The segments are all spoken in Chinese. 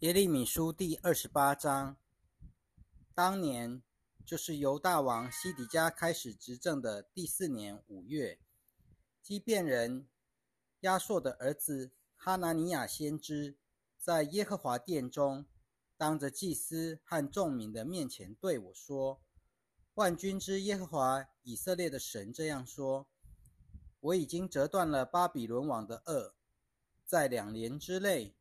耶利米书第二十八章。当年，就是犹大王西底家开始执政的第四年五月，基变人亚硕的儿子哈拿尼亚先知，在耶和华殿中，当着祭司和众民的面前对我说：“万军之耶和华以色列的神这样说：我已经折断了巴比伦王的轭，在两年之内。”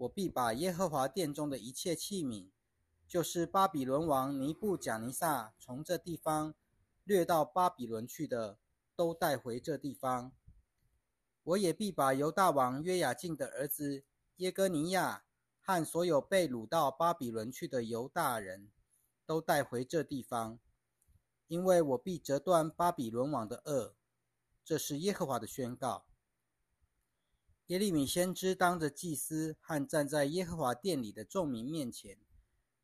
我必把耶和华殿中的一切器皿，就是巴比伦王尼布贾尼撒从这地方掠到巴比伦去的，都带回这地方。我也必把犹大王约雅敬的儿子耶哥尼亚和所有被掳到巴比伦去的犹大人都带回这地方，因为我必折断巴比伦王的轭。这是耶和华的宣告。耶利米先知当着祭司和站在耶和华殿里的众民面前，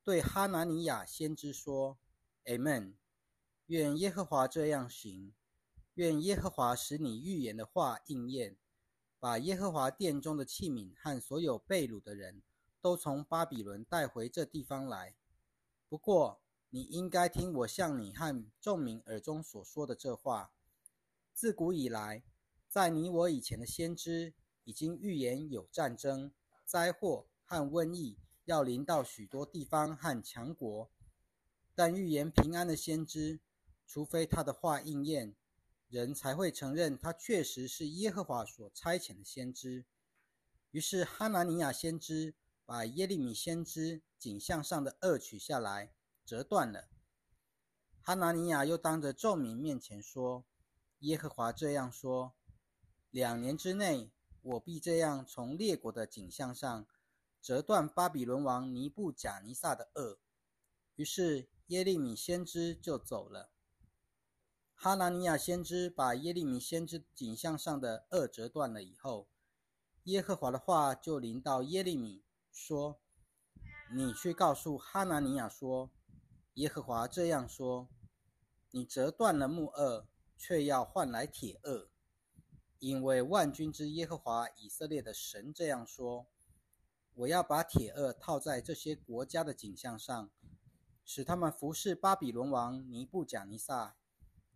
对哈拿尼亚先知说：“Amen。愿耶和华这样行，愿耶和华使你预言的话应验，把耶和华殿中的器皿和所有被掳的人都从巴比伦带回这地方来。不过，你应该听我向你和众民耳中所说的这话。自古以来，在你我以前的先知。”已经预言有战争、灾祸和瘟疫要临到许多地方和强国，但预言平安的先知，除非他的话应验，人才会承认他确实是耶和华所差遣的先知。于是哈拿尼亚先知把耶利米先知颈项上的轭取下来，折断了。哈拿尼亚又当着众民面前说：“耶和华这样说：两年之内。”我必这样从列国的景象上折断巴比伦王尼布贾尼撒的轭。于是耶利米先知就走了。哈拿尼亚先知把耶利米先知景象上的轭折断了以后，耶和华的话就临到耶利米说：“你去告诉哈拿尼亚说，耶和华这样说：你折断了木轭，却要换来铁轭。”因为万军之耶和华以色列的神这样说：“我要把铁轭套在这些国家的景象上，使他们服侍巴比伦王尼布贾尼撒。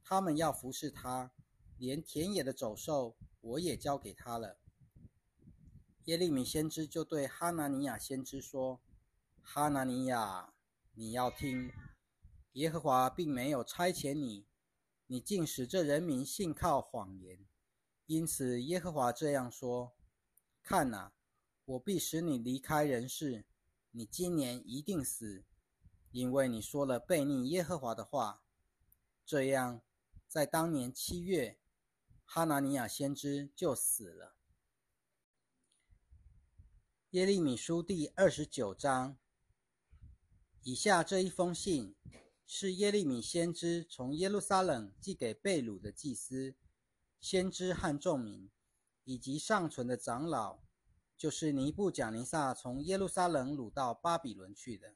他们要服侍他，连田野的走兽我也交给他了。”耶利米先知就对哈拿尼亚先知说：“哈拿尼亚，你要听，耶和华并没有差遣你，你竟使这人民信靠谎言。”因此，耶和华这样说：“看哪，我必使你离开人世，你今年一定死，因为你说了背逆耶和华的话。”这样，在当年七月，哈拿尼亚先知就死了。耶利米书第二十九章。以下这一封信，是耶利米先知从耶路撒冷寄给贝鲁的祭司。先知和众民，以及尚存的长老，就是尼布贾尼撒从耶路撒冷掳到巴比伦去的。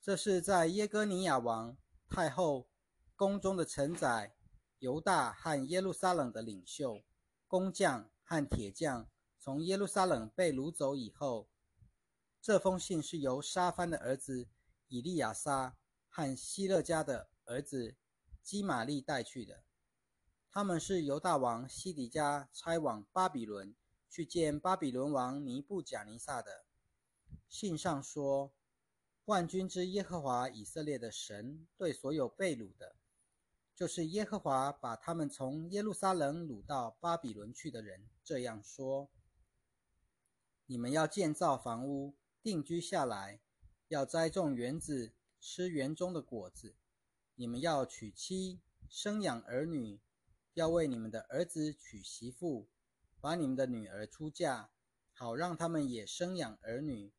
这是在耶哥尼亚王太后宫中的臣宰、犹大和耶路撒冷的领袖、工匠和铁匠从耶路撒冷被掳走以后，这封信是由沙番的儿子以利亚撒和希勒家的儿子基玛利带去的。他们是犹大王西底家差往巴比伦去见巴比伦王尼布贾尼撒的。信上说：“万军之耶和华以色列的神对所有被掳的，就是耶和华把他们从耶路撒冷掳到巴比伦去的人，这样说：你们要建造房屋，定居下来；要栽种园子，吃园中的果子；你们要娶妻，生养儿女。”要为你们的儿子娶媳妇，把你们的女儿出嫁，好让他们也生养儿女。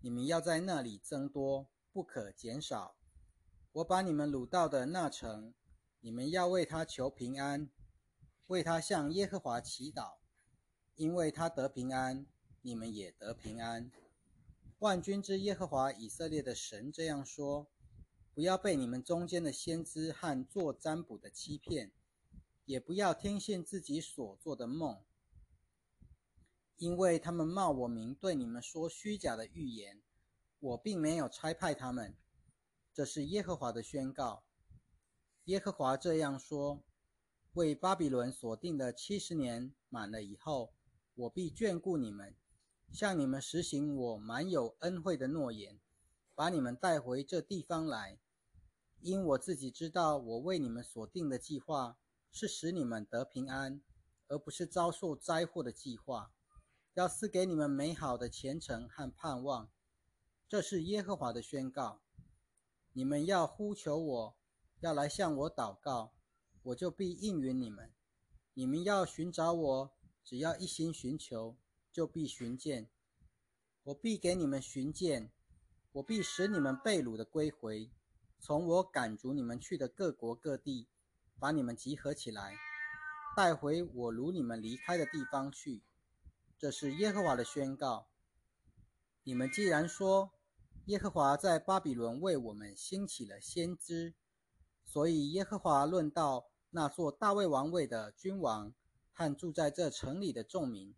你们要在那里增多，不可减少。我把你们掳到的那城，你们要为他求平安，为他向耶和华祈祷，因为他得平安，你们也得平安。万军之耶和华以色列的神这样说：不要被你们中间的先知和做占卜的欺骗。也不要听信自己所做的梦，因为他们冒我名对你们说虚假的预言，我并没有差派他们。这是耶和华的宣告。耶和华这样说：为巴比伦所定的七十年满了以后，我必眷顾你们，向你们实行我满有恩惠的诺言，把你们带回这地方来。因我自己知道，我为你们所定的计划是使你们得平安，而不是遭受灾祸的计划，要赐给你们美好的前程和盼望。这是耶和华的宣告。你们要呼求我。要来向我祷告，我就必应允你们。你们要寻找我，只要一心寻求，就必寻见。我必给你们寻见，我必使你们被掳的归回，从我赶逐你们去的各国各地，把你们集合起来，带回我掳你们离开的地方去。这是耶和华的宣告。你们既然说耶和华在巴比伦为我们兴起了先知，所以，耶和华论到那座大卫王位的君王和住在这城里的众民，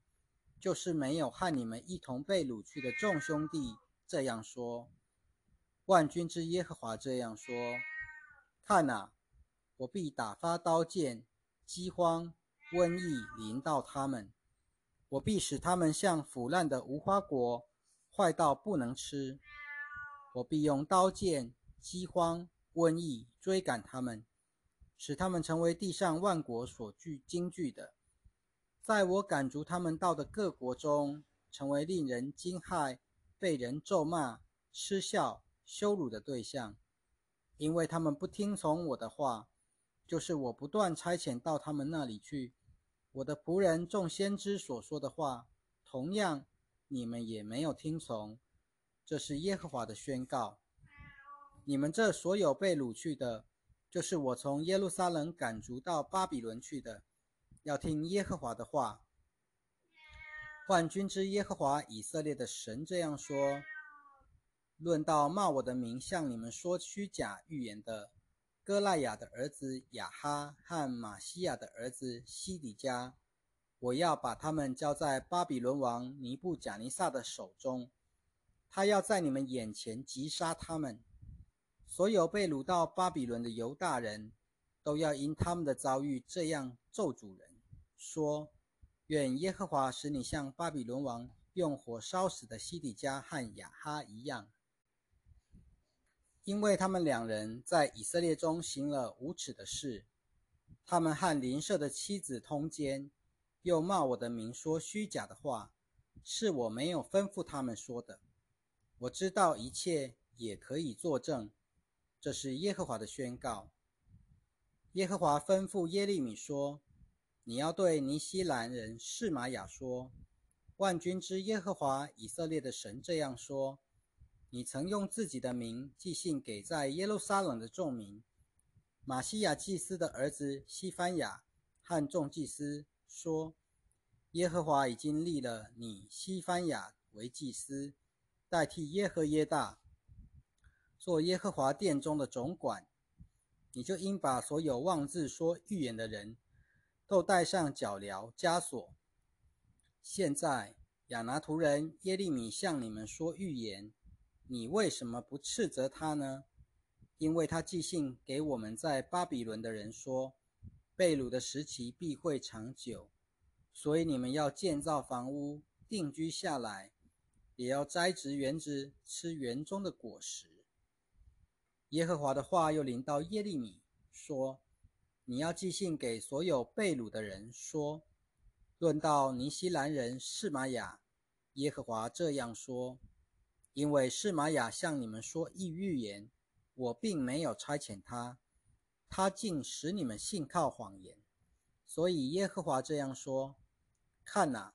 就是没有和你们一同被掳去的众兄弟，这样说：万军之耶和华这样说：看哪，我必打发刀剑、饥荒、瘟疫临到他们，我必使他们像腐烂的无花果，坏到不能吃；我必用刀剑、饥荒。瘟疫追赶他们，使他们成为地上万国所惧惊惧的。在我赶逐他们到的各国中，成为令人惊骇、被人咒骂、嗤笑、羞辱的对象，因为他们不听从我的话，就是我不断差遣到他们那里去。我的仆人众先知所说的话，同样你们也没有听从。这是耶和华的宣告。你们这所有被掳去的，就是我从耶路撒冷赶逐到巴比伦去的，要听耶和华的话。万军之耶和华以色列的神这样说：论到骂我的名向你们说虚假预言的哥赖雅的儿子亚哈和玛西亚的儿子西底家，我要把他们交在巴比伦王尼布贾尼撒的手中，他要在你们眼前击杀他们。所有被掳到巴比伦的犹大人，都要因他们的遭遇这样咒主人，说：愿耶和华使你像巴比伦王用火烧死的西底家和亚哈一样，因为他们两人在以色列中行了无耻的事，他们和邻舍的妻子通奸，又骂我的名说虚假的话，是我没有吩咐他们说的。我知道一切，也可以作证。这是耶和华的宣告。耶和华吩咐耶利米说：“你要对尼西兰人示玛雅说，万军之耶和华以色列的神这样说：你曾用自己的名寄信给在耶路撒冷的众民，马西亚祭司的儿子西番雅和众祭司说：耶和华已经立了你西番雅为祭司，代替耶和耶大。”做耶和华殿中的总管，你就应把所有妄自说预言的人都带上脚镣枷锁。现在亚拿图人耶利米向你们说预言，你为什么不斥责他呢？因为他寄信给我们在巴比伦的人说，被掳的时期必会长久，所以你们要建造房屋定居下来，也要栽植园子吃园中的果实。耶和华的话又临到耶利米，说：“你要寄信给所有被掳的人，说：论到尼西兰人示玛雅，耶和华这样说：因为示玛雅向你们说异预言，我并没有差遣他，他竟使你们信靠谎言。所以耶和华这样说：看哪，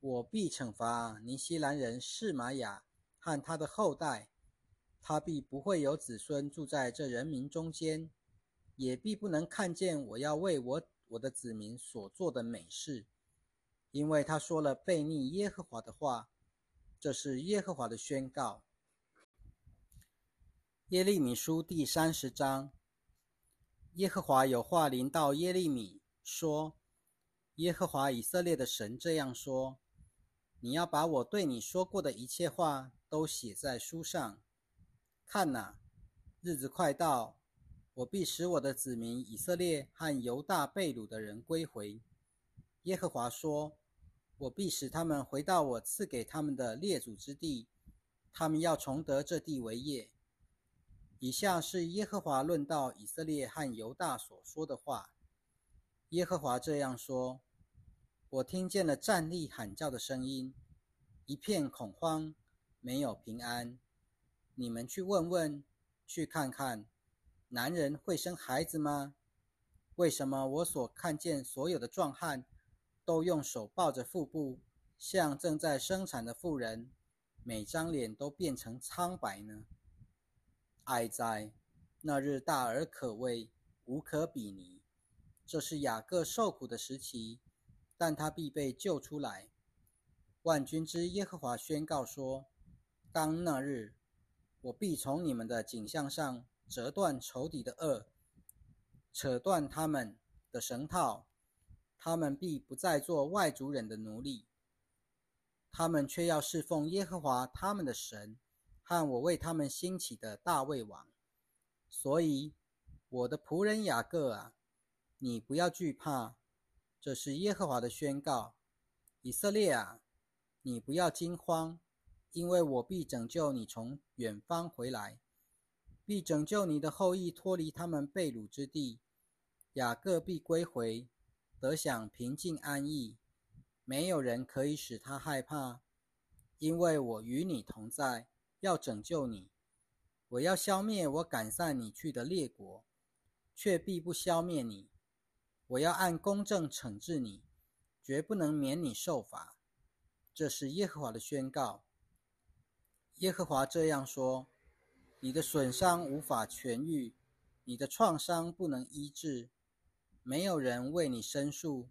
我必惩罚尼西兰人示玛雅和他的后代。”他必不会有子孙住在这人民中间，也必不能看见我要为我我的子民所做的美事，因为他说了悖逆耶和华的话。这是耶和华的宣告。耶利米书第三十章。耶和华有话临到耶利米说：“耶和华以色列的神这样说：你要把我对你说过的一切话都写在书上。看哪，日子快到，我必使我的子民以色列和犹大被掳的人归回。耶和华说：“我必使他们回到我赐给他们的列祖之地，他们要重得这地为业。”以下是耶和华论到以色列和犹大所说的话。耶和华这样说：“我听见了站立喊叫的声音，一片恐慌，没有平安。你们去问问，去看看，男人会生孩子吗？为什么我所看见所有的壮汉？”都用手抱着腹部，像正在生产的妇人，每张脸都变成苍白呢。哀哉！那日大而可畏，无可比拟。这是雅各受苦的时期，但他必被救出来。万军之耶和华宣告说：当那日，我必从你们的颈项上折断仇敌的轭，扯断他们的绳套。他们必不再做外族人的奴隶，他们却要侍奉耶和华他们的神，和我为他们兴起的大卫王。所以，我的仆人雅各啊，你不要惧怕，这是耶和华的宣告。以色列啊，你不要惊慌，因为我必拯救你从远方回来，必拯救你的后裔脱离他们被掳之地，雅各必归回。得享平静安逸，没有人可以使他害怕，因为我与你同在，要拯救你。我要消灭我赶散你去的列国，却必不消灭你。我要按公正惩治你，绝不能免你受罚。这是耶和华的宣告。耶和华这样说：你的损伤无法痊愈，你的创伤不能医治。没有人为你申诉，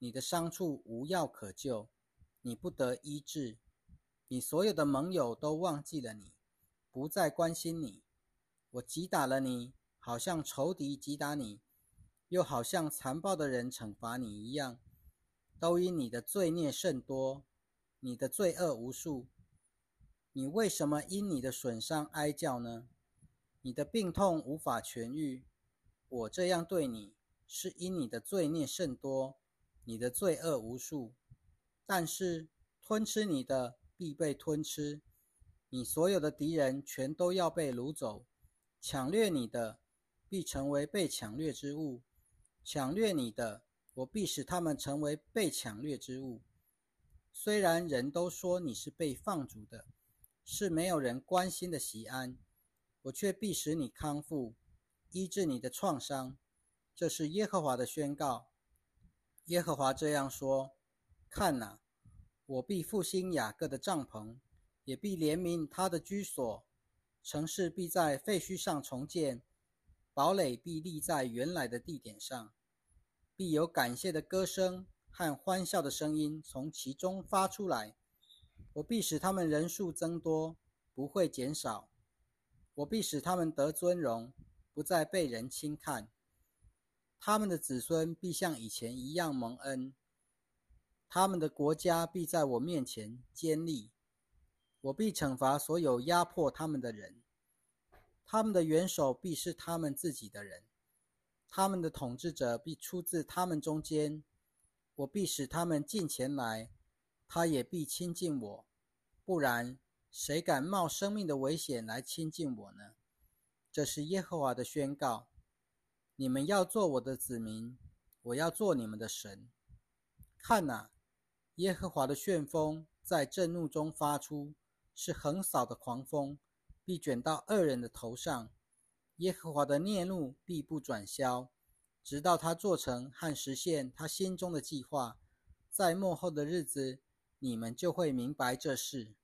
你的伤处无药可救，你不得医治，你所有的盟友都忘记了你，不再关心你。我击打了你，好像仇敌击打你，又好像残暴的人惩罚你一样，都因你的罪孽甚多，你的罪恶无数。你为什么因你的损伤哀叫呢？你的病痛无法痊愈，我这样对你。是因你的罪孽甚多，你的罪恶无数，但是吞吃你的必被吞吃，你所有的敌人全都要被掳走，抢掠你的必成为被抢掠之物，抢掠你的，我必使他们成为被抢掠之物。虽然人都说你是被放逐的，是没有人关心的西安，我却必使你康复，医治你的创伤。这是耶和华的宣告。耶和华这样说：“看哪，我必复兴雅各的帐篷，也必怜悯他的居所。城市必在废墟上重建，堡垒必立在原来的地点上。必有感谢的歌声和欢笑的声音从其中发出来。我必使他们人数增多，不会减少。我必使他们得尊荣，不再被人轻看。”他们的子孙必像以前一样蒙恩，他们的国家必在我面前坚立。我必惩罚所有压迫他们的人，他们的元首必是他们自己的人，他们的统治者必出自他们中间。我必使他们近前来，他也必亲近我。不然，谁敢冒生命的危险来亲近我呢？这是耶和华的宣告。你们要做我的子民，我要做你们的神。看哪，耶和华的旋风在震怒中发出，是横扫的狂风，必卷到恶人的头上。耶和华的孽怒必不转消，直到他做成和实现他心中的计划。在末后的日子，你们就会明白这事。